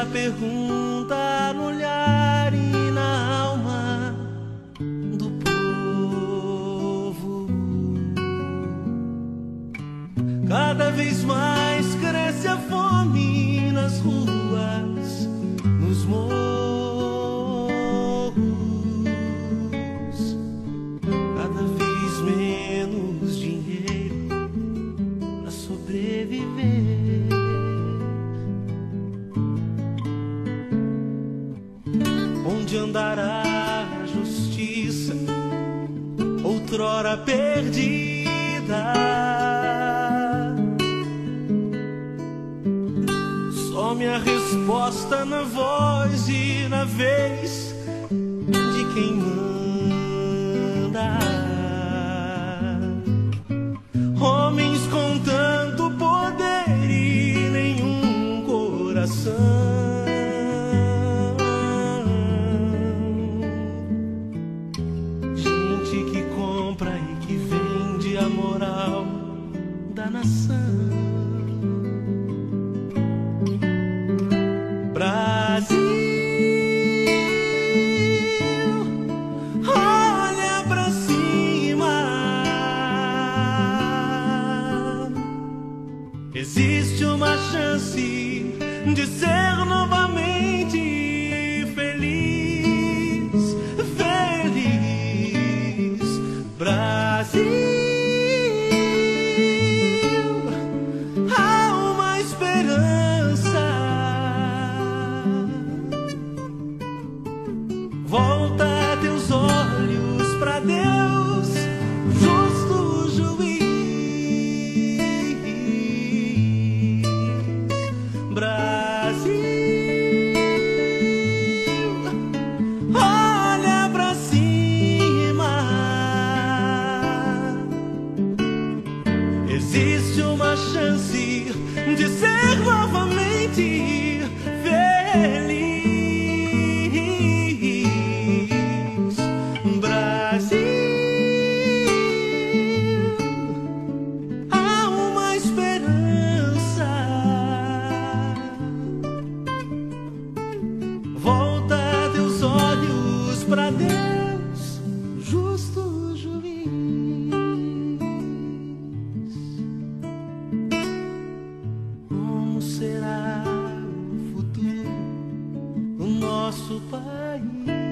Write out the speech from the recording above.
a pergunta no olhar e na alma do povo. Cada vez mais cresce a fome Onde andará a justiça, outrora perdida? Some a resposta na voz e na vez de quem manda. Da nação. Brasil, olha pra cima. Existe uma chance de ser novamente Volta teus olhos para Deus, justo juiz. Brasil, olha pra cima. Existe uma chance de ser novamente feliz. para Deus, justo juiz. Como será o futuro do nosso país?